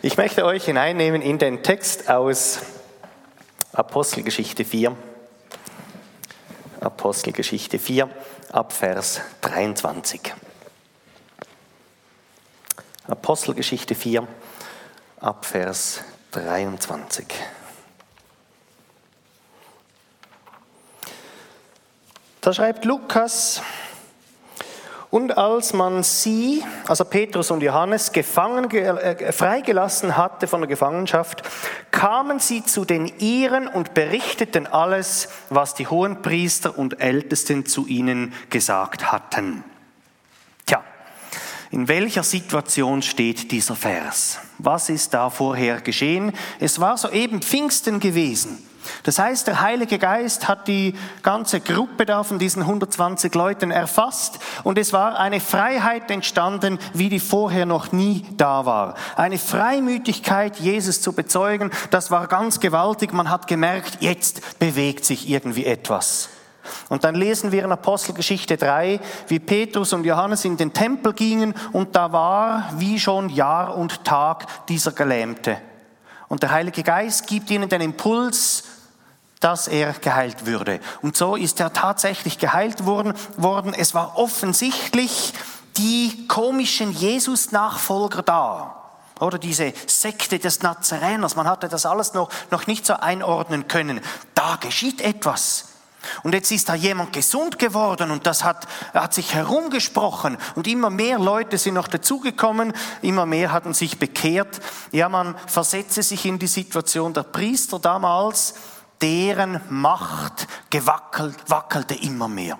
Ich möchte euch hineinnehmen in den Text aus Apostelgeschichte 4. Apostelgeschichte 4 ab Vers 23. Apostelgeschichte 4 ab Vers 23. Da schreibt Lukas, und als man sie, also Petrus und Johannes, gefangen, äh, freigelassen hatte von der Gefangenschaft, kamen sie zu den Iren und berichteten alles, was die Hohenpriester und Ältesten zu ihnen gesagt hatten. In welcher Situation steht dieser Vers? Was ist da vorher geschehen? Es war soeben Pfingsten gewesen. Das heißt, der Heilige Geist hat die ganze Gruppe da von diesen 120 Leuten erfasst und es war eine Freiheit entstanden, wie die vorher noch nie da war. Eine Freimütigkeit, Jesus zu bezeugen, das war ganz gewaltig. Man hat gemerkt, jetzt bewegt sich irgendwie etwas. Und dann lesen wir in Apostelgeschichte 3, wie Petrus und Johannes in den Tempel gingen und da war wie schon Jahr und Tag dieser Gelähmte. Und der Heilige Geist gibt ihnen den Impuls, dass er geheilt würde. Und so ist er tatsächlich geheilt worden. Es war offensichtlich die komischen Jesus-Nachfolger da. Oder diese Sekte des Nazareners. Man hatte das alles noch, noch nicht so einordnen können. Da geschieht etwas. Und jetzt ist da jemand gesund geworden und das hat, hat sich herumgesprochen und immer mehr Leute sind noch dazugekommen, immer mehr hatten sich bekehrt. Ja, man versetze sich in die Situation der Priester damals deren Macht gewackelt, wackelte immer mehr.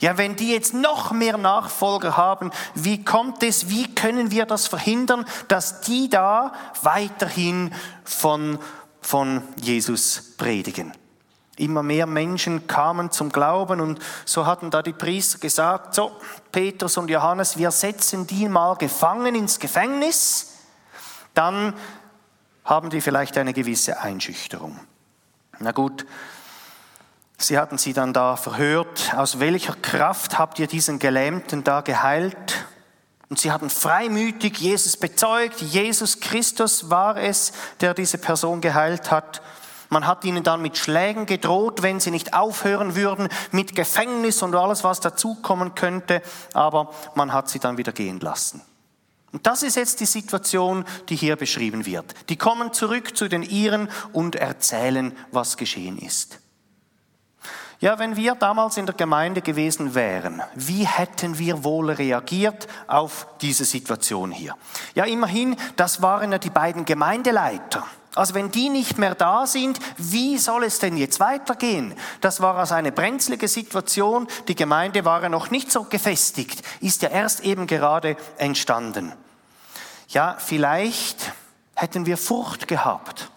Ja, wenn die jetzt noch mehr Nachfolger haben, wie kommt es, wie können wir das verhindern, dass die da weiterhin von, von Jesus predigen? Immer mehr Menschen kamen zum Glauben und so hatten da die Priester gesagt, so, Petrus und Johannes, wir setzen die mal gefangen ins Gefängnis, dann haben die vielleicht eine gewisse Einschüchterung. Na gut, sie hatten sie dann da verhört. Aus welcher Kraft habt ihr diesen Gelähmten da geheilt? Und sie hatten freimütig Jesus bezeugt. Jesus Christus war es, der diese Person geheilt hat. Man hat ihnen dann mit Schlägen gedroht, wenn sie nicht aufhören würden, mit Gefängnis und alles, was dazukommen könnte. Aber man hat sie dann wieder gehen lassen. Und das ist jetzt die Situation, die hier beschrieben wird. Die kommen zurück zu den Iren und erzählen, was geschehen ist. Ja, wenn wir damals in der Gemeinde gewesen wären, wie hätten wir wohl reagiert auf diese Situation hier? Ja, immerhin, das waren ja die beiden Gemeindeleiter. Also wenn die nicht mehr da sind, wie soll es denn jetzt weitergehen? Das war also eine brenzlige Situation. Die Gemeinde war ja noch nicht so gefestigt, ist ja erst eben gerade entstanden. Ja, vielleicht hätten wir Furcht gehabt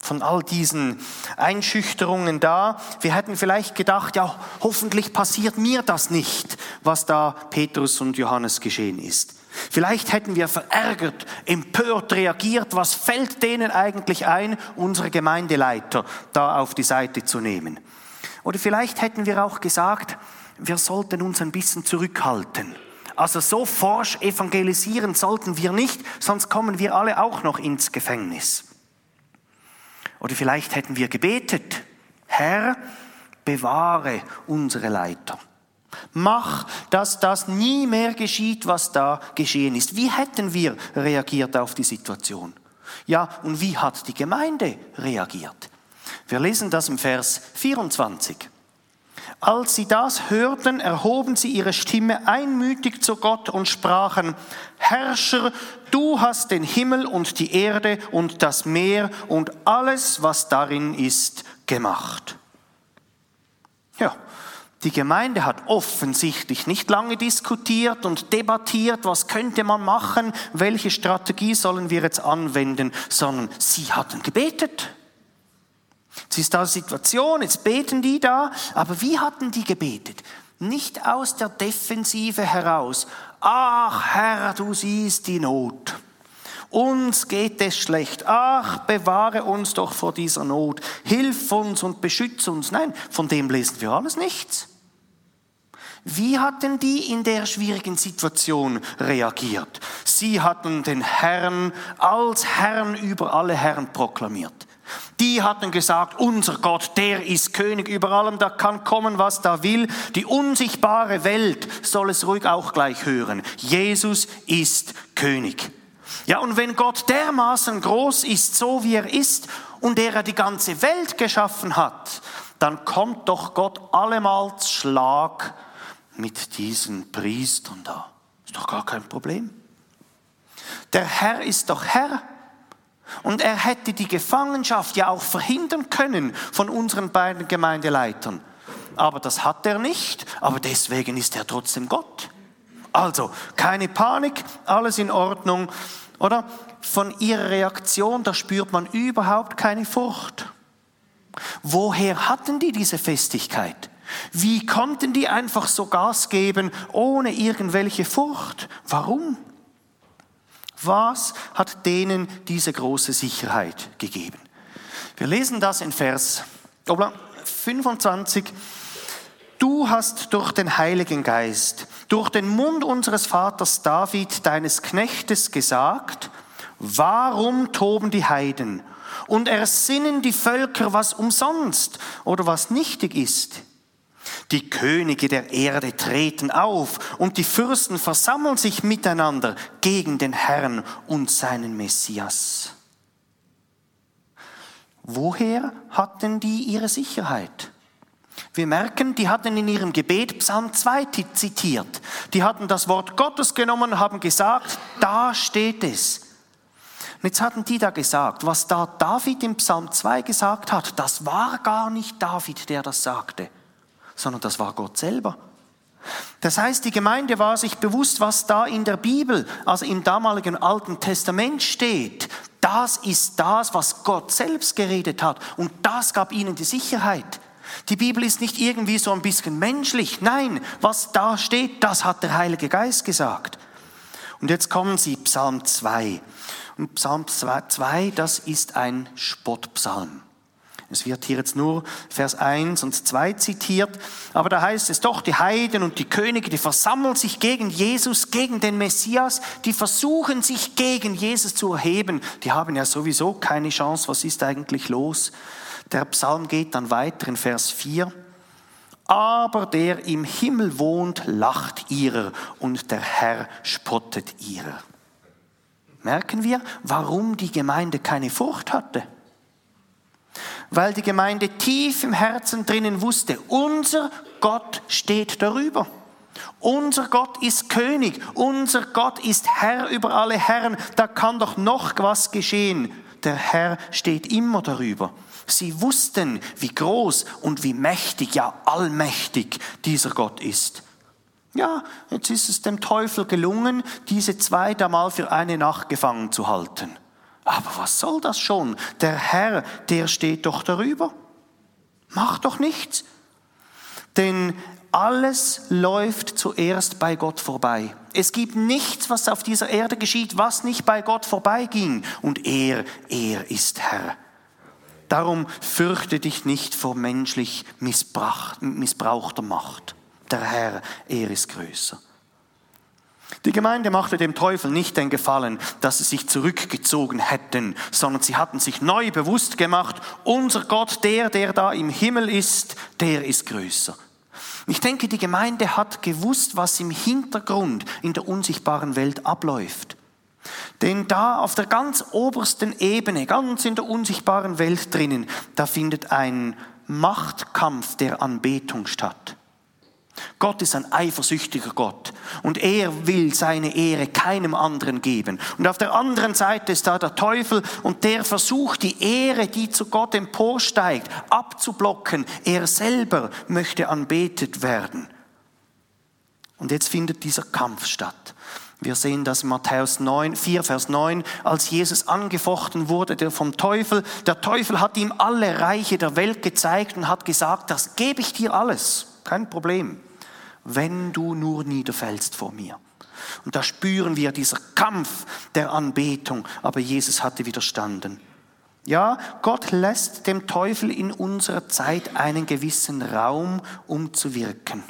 von all diesen Einschüchterungen da. Wir hätten vielleicht gedacht, ja, hoffentlich passiert mir das nicht, was da Petrus und Johannes geschehen ist. Vielleicht hätten wir verärgert, empört reagiert, was fällt denen eigentlich ein, unsere Gemeindeleiter da auf die Seite zu nehmen. Oder vielleicht hätten wir auch gesagt, wir sollten uns ein bisschen zurückhalten. Also so forsch evangelisieren sollten wir nicht, sonst kommen wir alle auch noch ins Gefängnis. Oder vielleicht hätten wir gebetet, Herr, bewahre unsere Leiter. Mach, dass das nie mehr geschieht, was da geschehen ist. Wie hätten wir reagiert auf die Situation? Ja, und wie hat die Gemeinde reagiert? Wir lesen das im Vers 24. Als sie das hörten, erhoben sie ihre Stimme einmütig zu Gott und sprachen, Herrscher, du hast den Himmel und die Erde und das Meer und alles, was darin ist, gemacht. Ja, die Gemeinde hat offensichtlich nicht lange diskutiert und debattiert, was könnte man machen, welche Strategie sollen wir jetzt anwenden, sondern sie hatten gebetet. Es ist da eine Situation, jetzt beten die da, aber wie hatten die gebetet? Nicht aus der Defensive heraus. Ach Herr, du siehst die Not. Uns geht es schlecht. Ach, bewahre uns doch vor dieser Not. Hilf uns und beschütze uns. Nein, von dem lesen wir alles nichts. Wie hatten die in der schwierigen Situation reagiert? Sie hatten den Herrn als Herrn über alle Herren proklamiert. Die hatten gesagt, unser Gott, der ist König über allem, da kann kommen, was da will. Die unsichtbare Welt soll es ruhig auch gleich hören. Jesus ist König. Ja, und wenn Gott dermaßen groß ist, so wie er ist, und er die ganze Welt geschaffen hat, dann kommt doch Gott allemals Schlag mit diesen Priestern da. Ist doch gar kein Problem. Der Herr ist doch Herr. Und er hätte die Gefangenschaft ja auch verhindern können von unseren beiden Gemeindeleitern. Aber das hat er nicht, aber deswegen ist er trotzdem Gott. Also, keine Panik, alles in Ordnung, oder? Von ihrer Reaktion, da spürt man überhaupt keine Furcht. Woher hatten die diese Festigkeit? Wie konnten die einfach so Gas geben ohne irgendwelche Furcht? Warum? Was hat denen diese große Sicherheit gegeben? Wir lesen das in Vers 25. Du hast durch den Heiligen Geist, durch den Mund unseres Vaters David, deines Knechtes, gesagt, warum toben die Heiden und ersinnen die Völker, was umsonst oder was nichtig ist? Die Könige der Erde treten auf und die Fürsten versammeln sich miteinander gegen den Herrn und seinen Messias. Woher hatten die ihre Sicherheit? Wir merken, die hatten in ihrem Gebet Psalm 2 zitiert. Die hatten das Wort Gottes genommen haben gesagt, da steht es. Und jetzt hatten die da gesagt, was da David im Psalm 2 gesagt hat, das war gar nicht David, der das sagte sondern das war Gott selber. Das heißt, die Gemeinde war sich bewusst, was da in der Bibel, also im damaligen Alten Testament steht. Das ist das, was Gott selbst geredet hat. Und das gab ihnen die Sicherheit. Die Bibel ist nicht irgendwie so ein bisschen menschlich. Nein, was da steht, das hat der Heilige Geist gesagt. Und jetzt kommen sie, Psalm 2. Und Psalm 2, das ist ein Spottpsalm. Es wird hier jetzt nur Vers 1 und 2 zitiert, aber da heißt es doch, die Heiden und die Könige, die versammeln sich gegen Jesus, gegen den Messias, die versuchen sich gegen Jesus zu erheben. Die haben ja sowieso keine Chance, was ist eigentlich los? Der Psalm geht dann weiter in Vers 4. Aber der im Himmel wohnt, lacht ihrer und der Herr spottet ihrer. Merken wir, warum die Gemeinde keine Furcht hatte? Weil die Gemeinde tief im Herzen drinnen wusste, unser Gott steht darüber. Unser Gott ist König, unser Gott ist Herr über alle Herren, da kann doch noch was geschehen. Der Herr steht immer darüber. Sie wussten, wie groß und wie mächtig, ja allmächtig dieser Gott ist. Ja, jetzt ist es dem Teufel gelungen, diese zwei da mal für eine Nacht gefangen zu halten. Aber was soll das schon? Der Herr, der steht doch darüber. Mach doch nichts. Denn alles läuft zuerst bei Gott vorbei. Es gibt nichts, was auf dieser Erde geschieht, was nicht bei Gott vorbeiging. Und er, er ist Herr. Darum fürchte dich nicht vor menschlich missbrauchter Macht. Der Herr, er ist größer. Die Gemeinde machte dem Teufel nicht den Gefallen, dass sie sich zurückgezogen hätten, sondern sie hatten sich neu bewusst gemacht, unser Gott, der, der da im Himmel ist, der ist größer. Ich denke, die Gemeinde hat gewusst, was im Hintergrund in der unsichtbaren Welt abläuft. Denn da auf der ganz obersten Ebene, ganz in der unsichtbaren Welt drinnen, da findet ein Machtkampf der Anbetung statt. Gott ist ein eifersüchtiger Gott und er will seine Ehre keinem anderen geben. Und auf der anderen Seite ist da der Teufel und der versucht die Ehre, die zu Gott emporsteigt, abzublocken. Er selber möchte anbetet werden. Und jetzt findet dieser Kampf statt. Wir sehen das in Matthäus 9, 4, Vers 9, als Jesus angefochten wurde vom Teufel. Der Teufel hat ihm alle Reiche der Welt gezeigt und hat gesagt, das gebe ich dir alles, kein Problem wenn du nur niederfällst vor mir. Und da spüren wir dieser Kampf der Anbetung, aber Jesus hatte widerstanden. Ja, Gott lässt dem Teufel in unserer Zeit einen gewissen Raum, um zu wirken.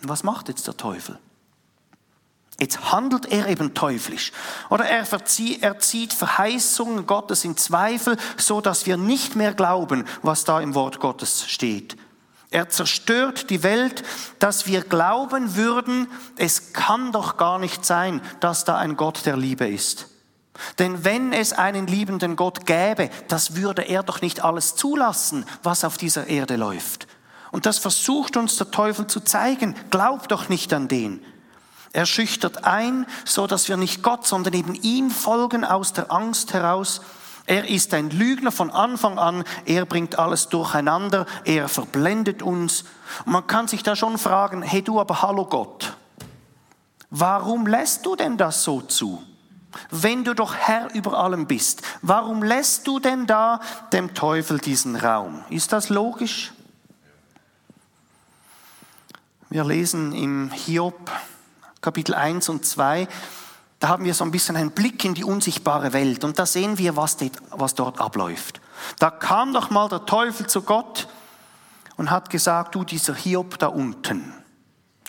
Und was macht jetzt der Teufel? Jetzt handelt er eben teuflisch. Oder er, er zieht Verheißungen Gottes in Zweifel, so dass wir nicht mehr glauben, was da im Wort Gottes steht. Er zerstört die Welt, dass wir glauben würden, es kann doch gar nicht sein, dass da ein Gott der Liebe ist. Denn wenn es einen liebenden Gott gäbe, das würde er doch nicht alles zulassen, was auf dieser Erde läuft. Und das versucht uns der Teufel zu zeigen. Glaub doch nicht an den. Er schüchtert ein, so dass wir nicht Gott, sondern eben ihm folgen aus der Angst heraus. Er ist ein Lügner von Anfang an. Er bringt alles durcheinander. Er verblendet uns. Und man kann sich da schon fragen, hey du aber hallo Gott. Warum lässt du denn das so zu? Wenn du doch Herr über allem bist, warum lässt du denn da dem Teufel diesen Raum? Ist das logisch? Wir lesen im Hiob Kapitel 1 und 2, da haben wir so ein bisschen einen Blick in die unsichtbare Welt und da sehen wir, was, was dort abläuft. Da kam doch mal der Teufel zu Gott und hat gesagt, du dieser Hiob da unten,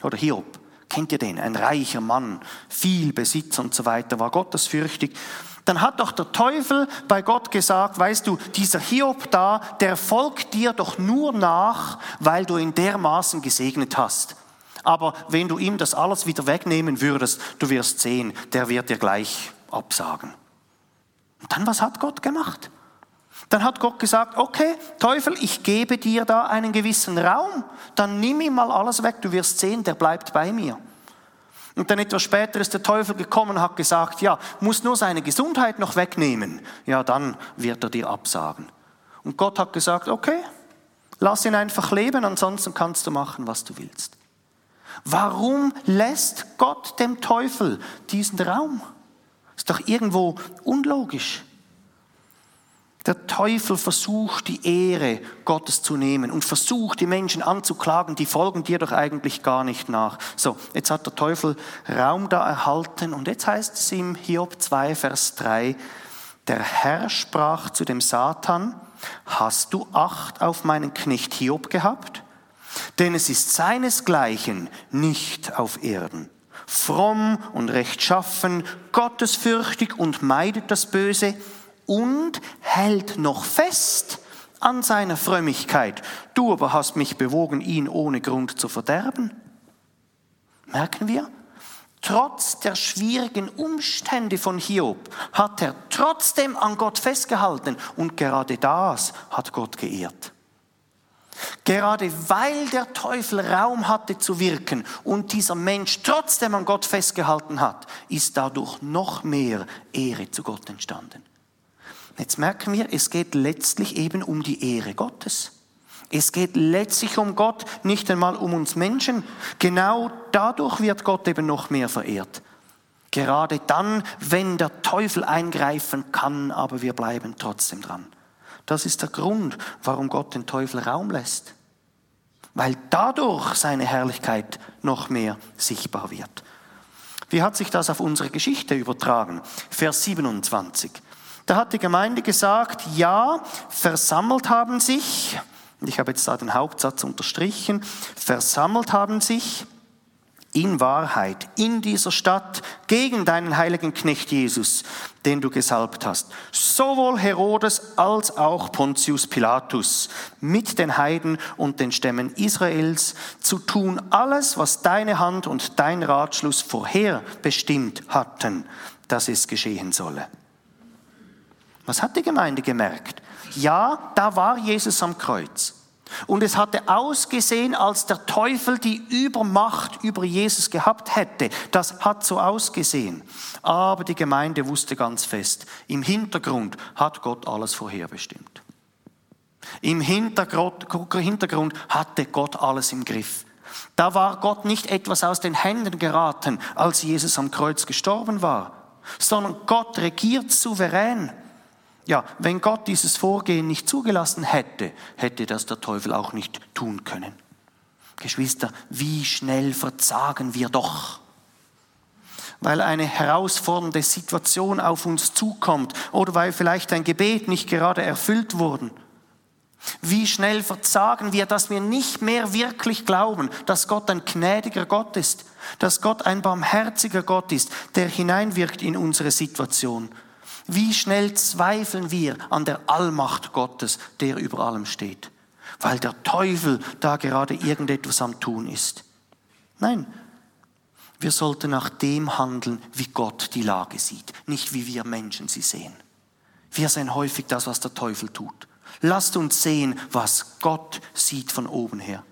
oder Hiob, kennt ihr den? Ein reicher Mann, viel Besitz und so weiter, war gottesfürchtig. Dann hat doch der Teufel bei Gott gesagt, weißt du, dieser Hiob da, der folgt dir doch nur nach, weil du ihn dermaßen gesegnet hast. Aber wenn du ihm das alles wieder wegnehmen würdest, du wirst sehen, der wird dir gleich absagen. Und dann, was hat Gott gemacht? Dann hat Gott gesagt, okay, Teufel, ich gebe dir da einen gewissen Raum, dann nimm ihm mal alles weg, du wirst sehen, der bleibt bei mir. Und dann etwas später ist der Teufel gekommen und hat gesagt, ja, muss nur seine Gesundheit noch wegnehmen, ja, dann wird er dir absagen. Und Gott hat gesagt, okay, lass ihn einfach leben, ansonsten kannst du machen, was du willst. Warum lässt Gott dem Teufel diesen Raum? Ist doch irgendwo unlogisch. Der Teufel versucht, die Ehre Gottes zu nehmen und versucht, die Menschen anzuklagen, die folgen dir doch eigentlich gar nicht nach. So, jetzt hat der Teufel Raum da erhalten und jetzt heißt es im Hiob 2, Vers 3, der Herr sprach zu dem Satan, hast du Acht auf meinen Knecht Hiob gehabt? Denn es ist seinesgleichen nicht auf Erden. Fromm und rechtschaffen, gottesfürchtig und meidet das Böse und hält noch fest an seiner Frömmigkeit. Du aber hast mich bewogen, ihn ohne Grund zu verderben. Merken wir? Trotz der schwierigen Umstände von Hiob hat er trotzdem an Gott festgehalten und gerade das hat Gott geehrt. Gerade weil der Teufel Raum hatte zu wirken und dieser Mensch trotzdem an Gott festgehalten hat, ist dadurch noch mehr Ehre zu Gott entstanden. Jetzt merken wir, es geht letztlich eben um die Ehre Gottes. Es geht letztlich um Gott, nicht einmal um uns Menschen. Genau dadurch wird Gott eben noch mehr verehrt. Gerade dann, wenn der Teufel eingreifen kann, aber wir bleiben trotzdem dran. Das ist der Grund, warum Gott den Teufel Raum lässt. Weil dadurch seine Herrlichkeit noch mehr sichtbar wird. Wie hat sich das auf unsere Geschichte übertragen? Vers 27. Da hat die Gemeinde gesagt, ja, versammelt haben sich, ich habe jetzt da den Hauptsatz unterstrichen, versammelt haben sich in Wahrheit in dieser Stadt gegen deinen heiligen Knecht Jesus, den du gesalbt hast. Sowohl Herodes als auch Pontius Pilatus mit den Heiden und den Stämmen Israels zu tun alles, was deine Hand und dein Ratschluss vorher bestimmt hatten, dass es geschehen solle. Was hat die Gemeinde gemerkt? Ja, da war Jesus am Kreuz. Und es hatte ausgesehen, als der Teufel die Übermacht über Jesus gehabt hätte. Das hat so ausgesehen. Aber die Gemeinde wusste ganz fest, im Hintergrund hat Gott alles vorherbestimmt. Im Hintergrund, hatte Gott alles im Griff. Da war Gott nicht etwas aus den Händen geraten, als Jesus am Kreuz gestorben war, sondern Gott regiert souverän. Ja, wenn Gott dieses Vorgehen nicht zugelassen hätte, hätte das der Teufel auch nicht tun können. Geschwister, wie schnell verzagen wir doch, weil eine herausfordernde Situation auf uns zukommt oder weil vielleicht ein Gebet nicht gerade erfüllt wurde. Wie schnell verzagen wir, dass wir nicht mehr wirklich glauben, dass Gott ein gnädiger Gott ist, dass Gott ein barmherziger Gott ist, der hineinwirkt in unsere Situation. Wie schnell zweifeln wir an der Allmacht Gottes, der über allem steht, weil der Teufel da gerade irgendetwas am Tun ist. Nein, wir sollten nach dem handeln, wie Gott die Lage sieht, nicht wie wir Menschen sie sehen. Wir sehen häufig das, was der Teufel tut. Lasst uns sehen, was Gott sieht von oben her.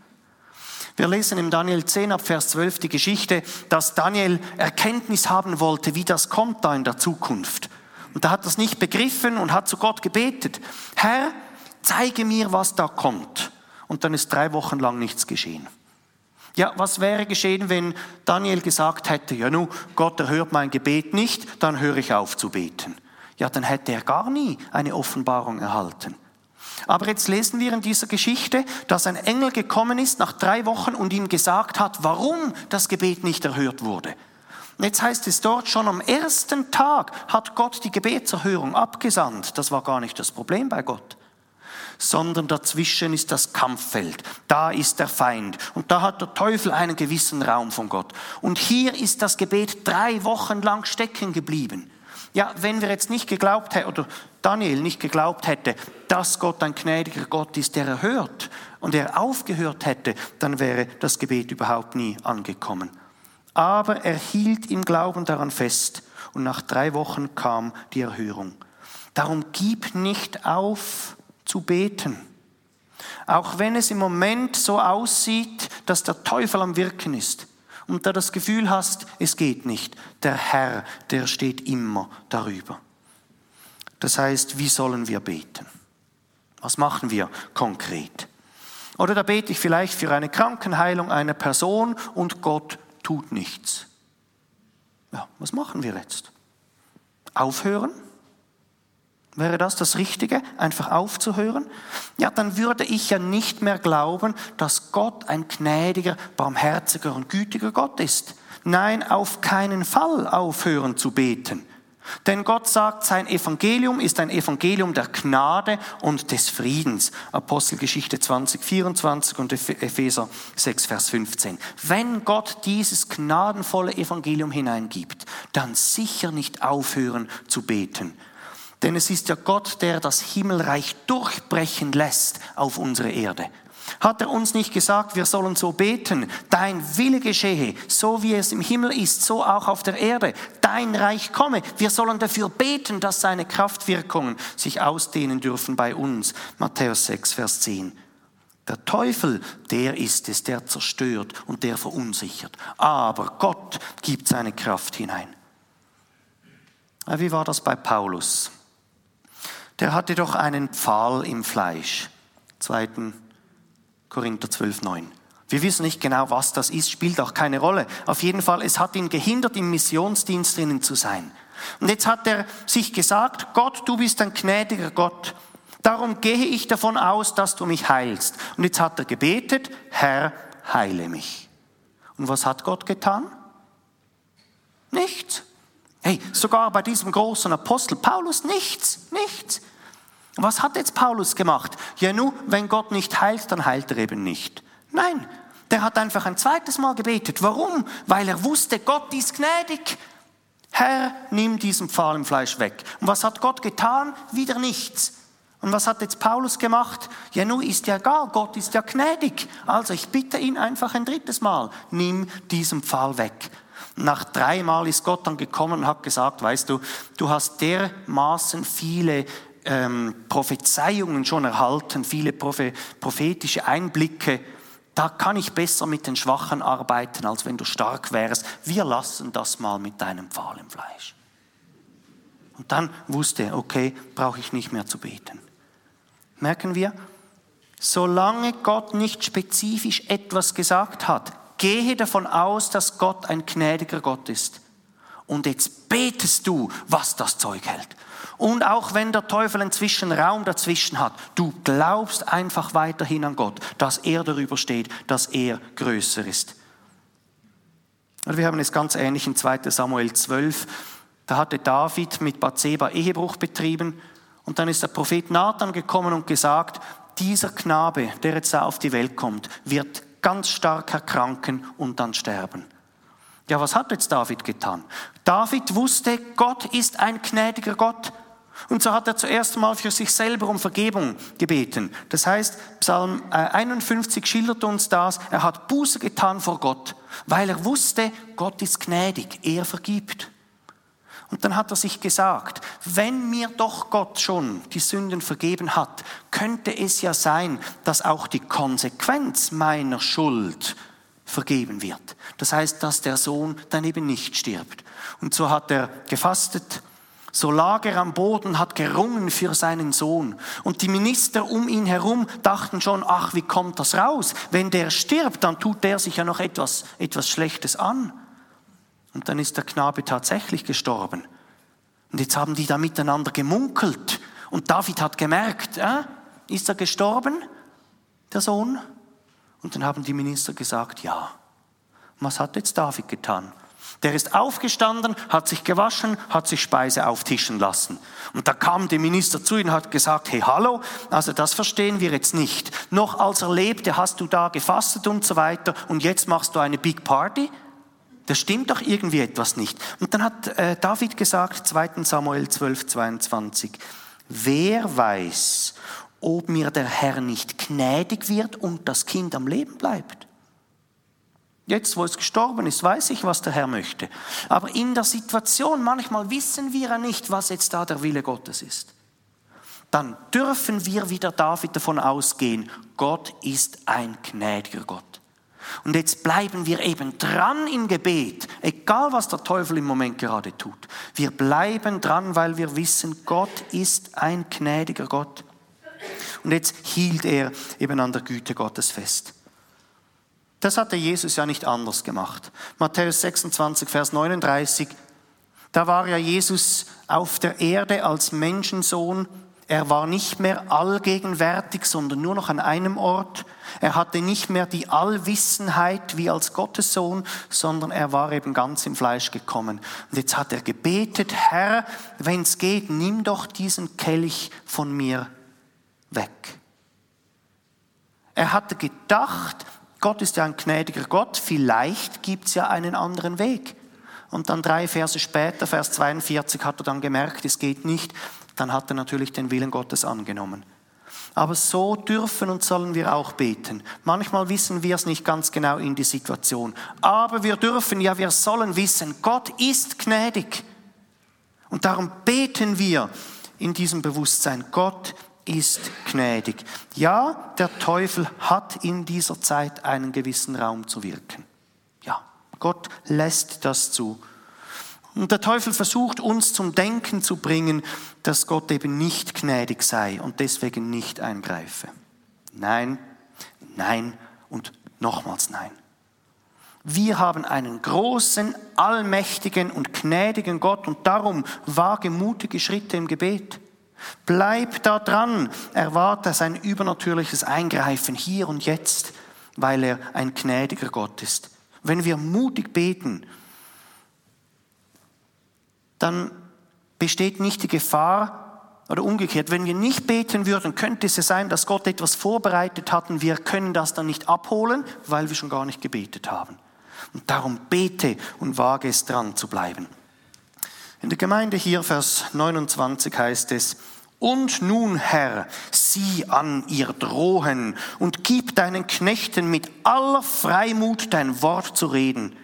Wir lesen im Daniel 10 ab Vers 12 die Geschichte, dass Daniel Erkenntnis haben wollte, wie das kommt da in der Zukunft. Und er hat das nicht begriffen und hat zu Gott gebetet. Herr, zeige mir, was da kommt. Und dann ist drei Wochen lang nichts geschehen. Ja, was wäre geschehen, wenn Daniel gesagt hätte, ja nu, Gott erhört mein Gebet nicht, dann höre ich auf zu beten. Ja, dann hätte er gar nie eine Offenbarung erhalten. Aber jetzt lesen wir in dieser Geschichte, dass ein Engel gekommen ist nach drei Wochen und ihm gesagt hat, warum das Gebet nicht erhört wurde. Jetzt heißt es dort, schon am ersten Tag hat Gott die Gebetserhörung abgesandt. Das war gar nicht das Problem bei Gott sondern dazwischen ist das Kampffeld. Da ist der Feind. Und da hat der Teufel einen gewissen Raum von Gott. Und hier ist das Gebet drei Wochen lang stecken geblieben. Ja, wenn wir jetzt nicht geglaubt hätten, oder Daniel nicht geglaubt hätte, dass Gott ein gnädiger Gott ist, der erhört und er aufgehört hätte, dann wäre das Gebet überhaupt nie angekommen. Aber er hielt im Glauben daran fest und nach drei Wochen kam die Erhörung. Darum gib nicht auf zu beten. Auch wenn es im Moment so aussieht, dass der Teufel am Wirken ist und du das Gefühl hast, es geht nicht. Der Herr, der steht immer darüber. Das heißt, wie sollen wir beten? Was machen wir konkret? Oder da bete ich vielleicht für eine Krankenheilung einer Person und Gott tut nichts. Ja, was machen wir jetzt? Aufhören? Wäre das das Richtige, einfach aufzuhören? Ja, dann würde ich ja nicht mehr glauben, dass Gott ein gnädiger, barmherziger und gütiger Gott ist. Nein, auf keinen Fall aufhören zu beten. Denn Gott sagt, sein Evangelium ist ein Evangelium der Gnade und des Friedens. Apostelgeschichte 20, 24 und Epheser 6, Vers 15. Wenn Gott dieses gnadenvolle Evangelium hineingibt, dann sicher nicht aufhören zu beten. Denn es ist ja Gott, der das Himmelreich durchbrechen lässt auf unsere Erde. Hat er uns nicht gesagt, wir sollen so beten, dein Wille geschehe, so wie es im Himmel ist, so auch auf der Erde, dein Reich komme. Wir sollen dafür beten, dass seine Kraftwirkungen sich ausdehnen dürfen bei uns. Matthäus 6, Vers 10. Der Teufel, der ist es, der zerstört und der verunsichert. Aber Gott gibt seine Kraft hinein. Wie war das bei Paulus? Der hatte doch einen Pfahl im Fleisch. 2. Korinther 12, 9. Wir wissen nicht genau, was das ist, spielt auch keine Rolle. Auf jeden Fall, es hat ihn gehindert, im Missionsdienst drinnen zu sein. Und jetzt hat er sich gesagt, Gott, du bist ein gnädiger Gott. Darum gehe ich davon aus, dass du mich heilst. Und jetzt hat er gebetet, Herr, heile mich. Und was hat Gott getan? Nichts. Hey, sogar bei diesem großen Apostel Paulus nichts, nichts. Was hat jetzt Paulus gemacht? Ja, nun, wenn Gott nicht heilt, dann heilt er eben nicht. Nein, der hat einfach ein zweites Mal gebetet. Warum? Weil er wusste, Gott ist gnädig. Herr, nimm diesen Pfahl im Fleisch weg. Und was hat Gott getan? Wieder nichts. Und was hat jetzt Paulus gemacht? Ja, nun ist ja egal, Gott ist ja gnädig. Also ich bitte ihn einfach ein drittes Mal, nimm diesen Pfahl weg. Nach dreimal ist Gott dann gekommen und hat gesagt, weißt du, du hast dermaßen viele ähm, Prophezeiungen schon erhalten, viele prophetische Einblicke. Da kann ich besser mit den Schwachen arbeiten, als wenn du stark wärst. Wir lassen das mal mit deinem Pfahl im Fleisch. Und dann wusste er, okay, brauche ich nicht mehr zu beten. Merken wir, solange Gott nicht spezifisch etwas gesagt hat, gehe davon aus, dass Gott ein gnädiger Gott ist. Und jetzt betest du, was das Zeug hält. Und auch wenn der Teufel inzwischen Raum dazwischen hat, du glaubst einfach weiterhin an Gott, dass er darüber steht, dass er größer ist. Und wir haben es ganz ähnlich in 2 Samuel 12. Da hatte David mit Bathseba Ehebruch betrieben und dann ist der Prophet Nathan gekommen und gesagt, dieser Knabe, der jetzt da auf die Welt kommt, wird ganz stark erkranken und dann sterben. Ja, was hat jetzt David getan? David wusste, Gott ist ein gnädiger Gott. Und so hat er zuerst mal für sich selber um Vergebung gebeten. Das heißt, Psalm 51 äh, schildert uns das, er hat Buße getan vor Gott, weil er wusste, Gott ist gnädig, er vergibt. Und dann hat er sich gesagt, wenn mir doch Gott schon die Sünden vergeben hat, könnte es ja sein, dass auch die Konsequenz meiner Schuld vergeben wird. Das heißt, dass der Sohn dann eben nicht stirbt. Und so hat er gefastet, so lag er am Boden, hat gerungen für seinen Sohn. Und die Minister um ihn herum dachten schon, ach, wie kommt das raus? Wenn der stirbt, dann tut der sich ja noch etwas, etwas Schlechtes an. Und dann ist der Knabe tatsächlich gestorben. Und jetzt haben die da miteinander gemunkelt. Und David hat gemerkt, äh, ist er gestorben, der Sohn? Und dann haben die Minister gesagt, ja. was hat jetzt David getan? Der ist aufgestanden, hat sich gewaschen, hat sich Speise auftischen lassen. Und da kam der Minister zu ihm und hat gesagt, hey, hallo, also das verstehen wir jetzt nicht. Noch als er lebte, hast du da gefastet und so weiter und jetzt machst du eine Big Party? Das stimmt doch irgendwie etwas nicht. Und dann hat äh, David gesagt, 2 Samuel 12, 22, wer weiß, ob mir der Herr nicht gnädig wird und das Kind am Leben bleibt. Jetzt, wo es gestorben ist, weiß ich, was der Herr möchte. Aber in der Situation, manchmal wissen wir ja nicht, was jetzt da der Wille Gottes ist. Dann dürfen wir wieder David davon ausgehen, Gott ist ein gnädiger Gott. Und jetzt bleiben wir eben dran im Gebet, egal was der Teufel im Moment gerade tut. Wir bleiben dran, weil wir wissen, Gott ist ein gnädiger Gott. Und jetzt hielt er eben an der Güte Gottes fest. Das hatte Jesus ja nicht anders gemacht. Matthäus 26, Vers 39, da war ja Jesus auf der Erde als Menschensohn er war nicht mehr allgegenwärtig, sondern nur noch an einem Ort. Er hatte nicht mehr die Allwissenheit wie als Gottes Sohn, sondern er war eben ganz im Fleisch gekommen. Und jetzt hat er gebetet, Herr, wenn es geht, nimm doch diesen Kelch von mir weg. Er hatte gedacht, Gott ist ja ein gnädiger Gott, vielleicht gibt es ja einen anderen Weg. Und dann drei Verse später, Vers 42, hat er dann gemerkt, es geht nicht dann hat er natürlich den Willen Gottes angenommen. Aber so dürfen und sollen wir auch beten. Manchmal wissen wir es nicht ganz genau in die Situation. Aber wir dürfen, ja, wir sollen wissen, Gott ist gnädig. Und darum beten wir in diesem Bewusstsein, Gott ist gnädig. Ja, der Teufel hat in dieser Zeit einen gewissen Raum zu wirken. Ja, Gott lässt das zu. Und der Teufel versucht uns zum Denken zu bringen, dass Gott eben nicht gnädig sei und deswegen nicht eingreife. Nein, nein und nochmals nein. Wir haben einen großen, allmächtigen und gnädigen Gott und darum wage mutige Schritte im Gebet. Bleib da dran, erwarte sein übernatürliches Eingreifen hier und jetzt, weil er ein gnädiger Gott ist. Wenn wir mutig beten, dann besteht nicht die Gefahr, oder umgekehrt, wenn wir nicht beten würden, könnte es sein, dass Gott etwas vorbereitet hat und wir können das dann nicht abholen, weil wir schon gar nicht gebetet haben. Und darum bete und wage es dran zu bleiben. In der Gemeinde hier, Vers 29 heißt es, und nun, Herr, sieh an ihr Drohen und gib deinen Knechten mit aller Freimut dein Wort zu reden.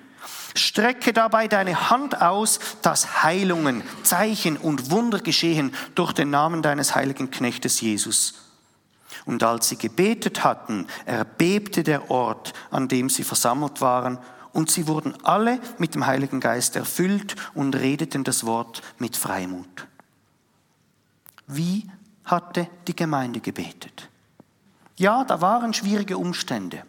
Strecke dabei deine Hand aus, dass Heilungen, Zeichen und Wunder geschehen durch den Namen deines heiligen Knechtes Jesus. Und als sie gebetet hatten, erbebte der Ort, an dem sie versammelt waren, und sie wurden alle mit dem Heiligen Geist erfüllt und redeten das Wort mit Freimut. Wie hatte die Gemeinde gebetet? Ja, da waren schwierige Umstände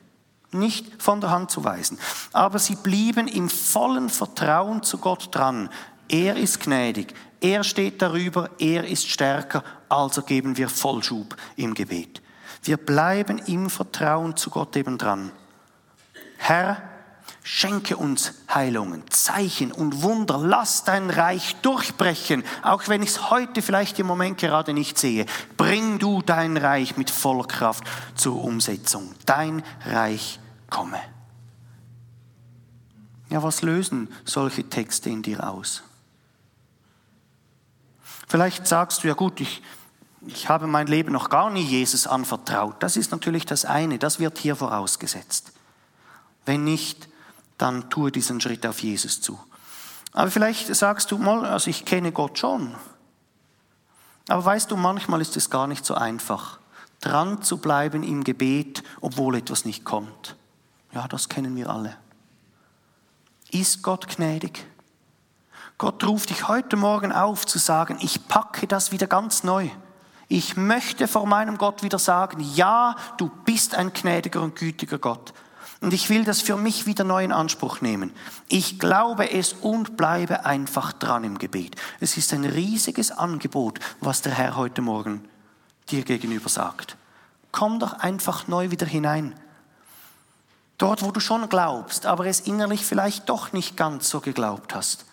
nicht von der Hand zu weisen. Aber sie blieben im vollen Vertrauen zu Gott dran. Er ist gnädig, er steht darüber, er ist stärker, also geben wir Vollschub im Gebet. Wir bleiben im Vertrauen zu Gott eben dran. Herr, Schenke uns Heilungen, Zeichen und Wunder. Lass dein Reich durchbrechen, auch wenn ich es heute vielleicht im Moment gerade nicht sehe. Bring du dein Reich mit voller Kraft zur Umsetzung. Dein Reich komme. Ja, was lösen solche Texte in dir aus? Vielleicht sagst du, ja gut, ich, ich habe mein Leben noch gar nie Jesus anvertraut. Das ist natürlich das eine, das wird hier vorausgesetzt. Wenn nicht, dann tue diesen Schritt auf Jesus zu. Aber vielleicht sagst du mal, also ich kenne Gott schon. Aber weißt du, manchmal ist es gar nicht so einfach, dran zu bleiben im Gebet, obwohl etwas nicht kommt. Ja, das kennen wir alle. Ist Gott gnädig? Gott ruft dich heute Morgen auf zu sagen, ich packe das wieder ganz neu. Ich möchte vor meinem Gott wieder sagen, ja, du bist ein gnädiger und gütiger Gott. Und ich will das für mich wieder neu in Anspruch nehmen. Ich glaube es und bleibe einfach dran im Gebet. Es ist ein riesiges Angebot, was der Herr heute Morgen dir gegenüber sagt. Komm doch einfach neu wieder hinein. Dort, wo du schon glaubst, aber es innerlich vielleicht doch nicht ganz so geglaubt hast.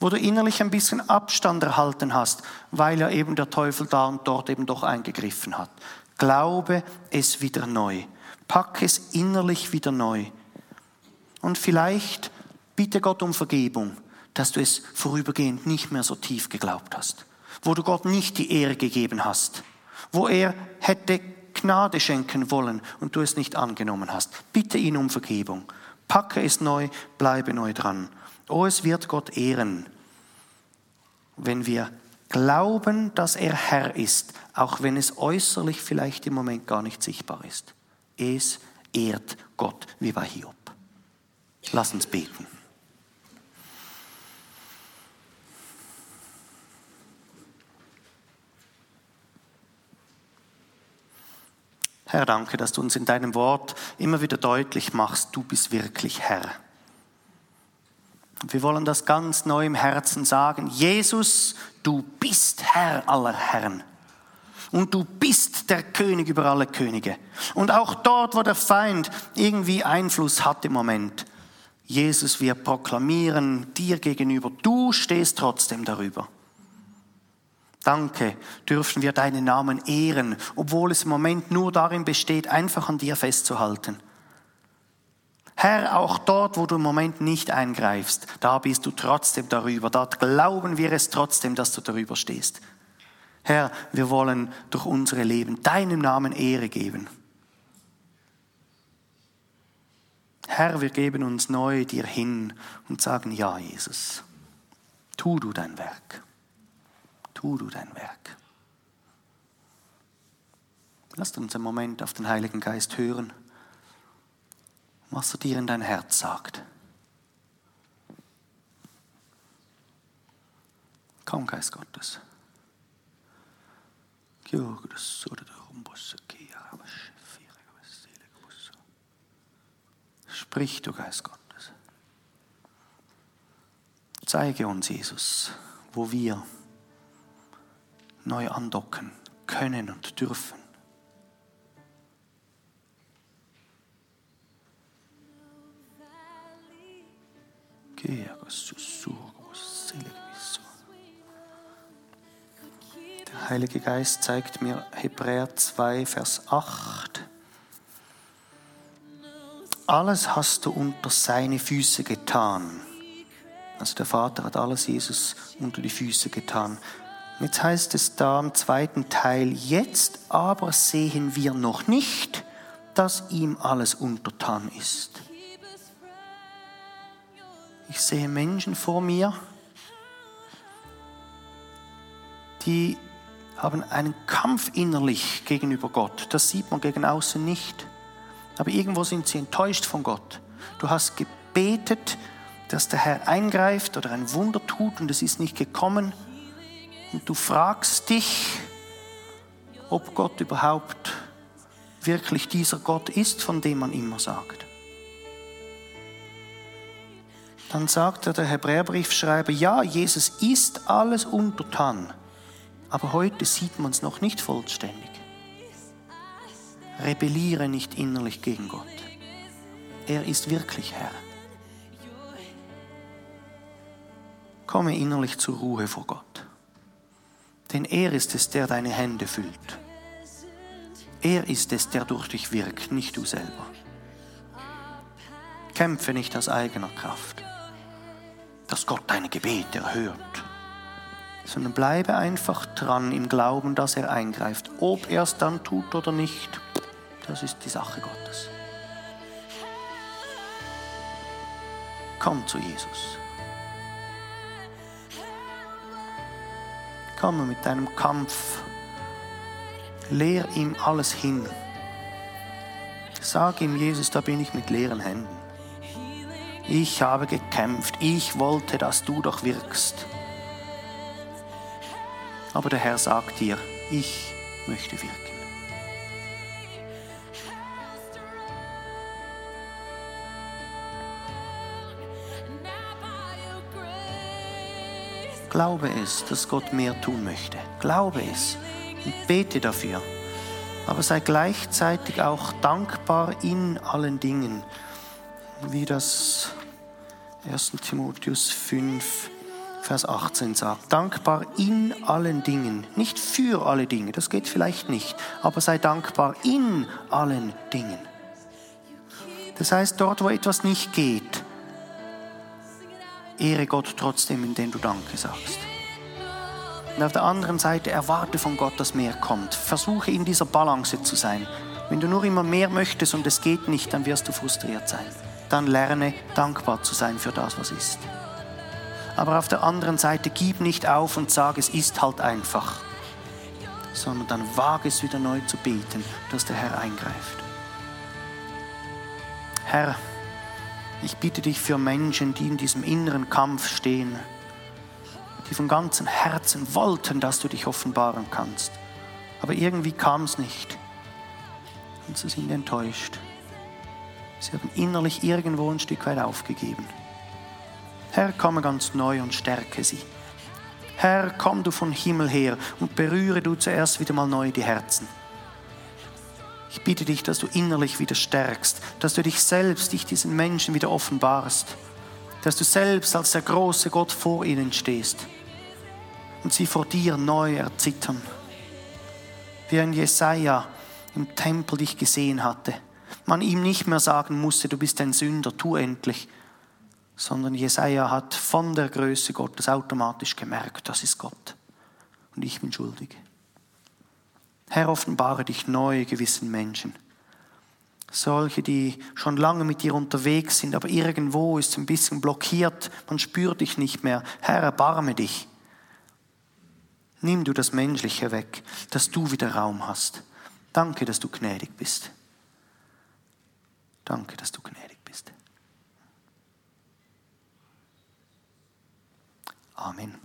Wo du innerlich ein bisschen Abstand erhalten hast, weil ja eben der Teufel da und dort eben doch eingegriffen hat. Glaube es wieder neu. Pack es innerlich wieder neu. Und vielleicht bitte Gott um Vergebung, dass du es vorübergehend nicht mehr so tief geglaubt hast. Wo du Gott nicht die Ehre gegeben hast. Wo er hätte Gnade schenken wollen und du es nicht angenommen hast. Bitte ihn um Vergebung. Packe es neu, bleibe neu dran. Oh, es wird Gott ehren, wenn wir glauben, dass er Herr ist, auch wenn es äußerlich vielleicht im Moment gar nicht sichtbar ist. Es ehrt Gott, wie bei Hiob. Lass uns beten. Herr, danke, dass du uns in deinem Wort immer wieder deutlich machst, du bist wirklich Herr. Wir wollen das ganz neu im Herzen sagen. Jesus, du bist Herr aller Herren und du bist der König über alle Könige. Und auch dort, wo der Feind irgendwie Einfluss hat im Moment, Jesus, wir proklamieren dir gegenüber, du stehst trotzdem darüber. Danke, dürfen wir deinen Namen ehren, obwohl es im Moment nur darin besteht, einfach an dir festzuhalten. Herr, auch dort, wo du im Moment nicht eingreifst, da bist du trotzdem darüber. Dort glauben wir es trotzdem, dass du darüber stehst. Herr, wir wollen durch unsere Leben deinem Namen Ehre geben. Herr, wir geben uns neu dir hin und sagen, ja, Jesus, tu du dein Werk. Tu du dein Werk. Lass uns einen Moment auf den Heiligen Geist hören, was er dir in dein Herz sagt. Komm, Geist Gottes. Sprich, du Geist Gottes. Zeige uns, Jesus, wo wir neu andocken können und dürfen. Geh, Gott, Heilige Geist zeigt mir Hebräer 2, Vers 8. Alles hast du unter seine Füße getan. Also der Vater hat alles Jesus unter die Füße getan. Jetzt heißt es da im zweiten Teil, jetzt aber sehen wir noch nicht, dass ihm alles untertan ist. Ich sehe Menschen vor mir, die haben einen Kampf innerlich gegenüber Gott. Das sieht man gegen außen nicht. Aber irgendwo sind sie enttäuscht von Gott. Du hast gebetet, dass der Herr eingreift oder ein Wunder tut und es ist nicht gekommen. Und du fragst dich, ob Gott überhaupt wirklich dieser Gott ist, von dem man immer sagt. Dann sagt der Hebräerbriefschreiber, ja, Jesus ist alles untertan aber heute sieht man es noch nicht vollständig. Rebelliere nicht innerlich gegen Gott. Er ist wirklich Herr. Komme innerlich zur Ruhe vor Gott. Denn er ist es, der deine Hände füllt. Er ist es, der durch dich wirkt, nicht du selber. Kämpfe nicht aus eigener Kraft, dass Gott deine Gebete erhört sondern bleibe einfach dran im Glauben, dass er eingreift. Ob er es dann tut oder nicht, das ist die Sache Gottes. Komm zu Jesus. Komme mit deinem Kampf. Lehr ihm alles hin. Sag ihm, Jesus, da bin ich mit leeren Händen. Ich habe gekämpft. Ich wollte, dass du doch wirkst. Aber der Herr sagt dir, ich möchte wirken. Glaube es, dass Gott mehr tun möchte. Glaube es und bete dafür. Aber sei gleichzeitig auch dankbar in allen Dingen, wie das 1. Timotheus 5, Vers 18 sagt. Dankbar in allen Dingen, nicht für alle Dinge, das geht vielleicht nicht, aber sei dankbar in allen Dingen. Das heißt, dort, wo etwas nicht geht, ehre Gott trotzdem, indem du Danke sagst. Und auf der anderen Seite erwarte von Gott, dass mehr kommt. Versuche in dieser Balance zu sein. Wenn du nur immer mehr möchtest und es geht nicht, dann wirst du frustriert sein. Dann lerne dankbar zu sein für das, was ist. Aber auf der anderen Seite gib nicht auf und sag, es ist halt einfach, sondern dann wage es wieder neu zu beten, dass der Herr eingreift. Herr, ich bitte dich für Menschen, die in diesem inneren Kampf stehen, die von ganzem Herzen wollten, dass du dich offenbaren kannst. Aber irgendwie kam es nicht. Und sie sind enttäuscht. Sie haben innerlich irgendwo ein Stück weit aufgegeben. Herr, komme ganz neu und stärke sie. Herr, komm du von Himmel her und berühre du zuerst wieder mal neu die Herzen. Ich bitte dich, dass du innerlich wieder stärkst, dass du dich selbst, dich diesen Menschen wieder offenbarst, dass du selbst als der große Gott vor ihnen stehst und sie vor dir neu erzittern. Wie ein Jesaja im Tempel dich gesehen hatte, man ihm nicht mehr sagen musste, du bist ein Sünder, tu endlich, sondern Jesaja hat von der Größe Gottes automatisch gemerkt, das ist Gott und ich bin schuldig. Herr, offenbare dich neu gewissen Menschen. Solche, die schon lange mit dir unterwegs sind, aber irgendwo ist ein bisschen blockiert, man spürt dich nicht mehr. Herr, erbarme dich. Nimm du das Menschliche weg, dass du wieder Raum hast. Danke, dass du gnädig bist. Danke, dass du gnädig bist. Amen.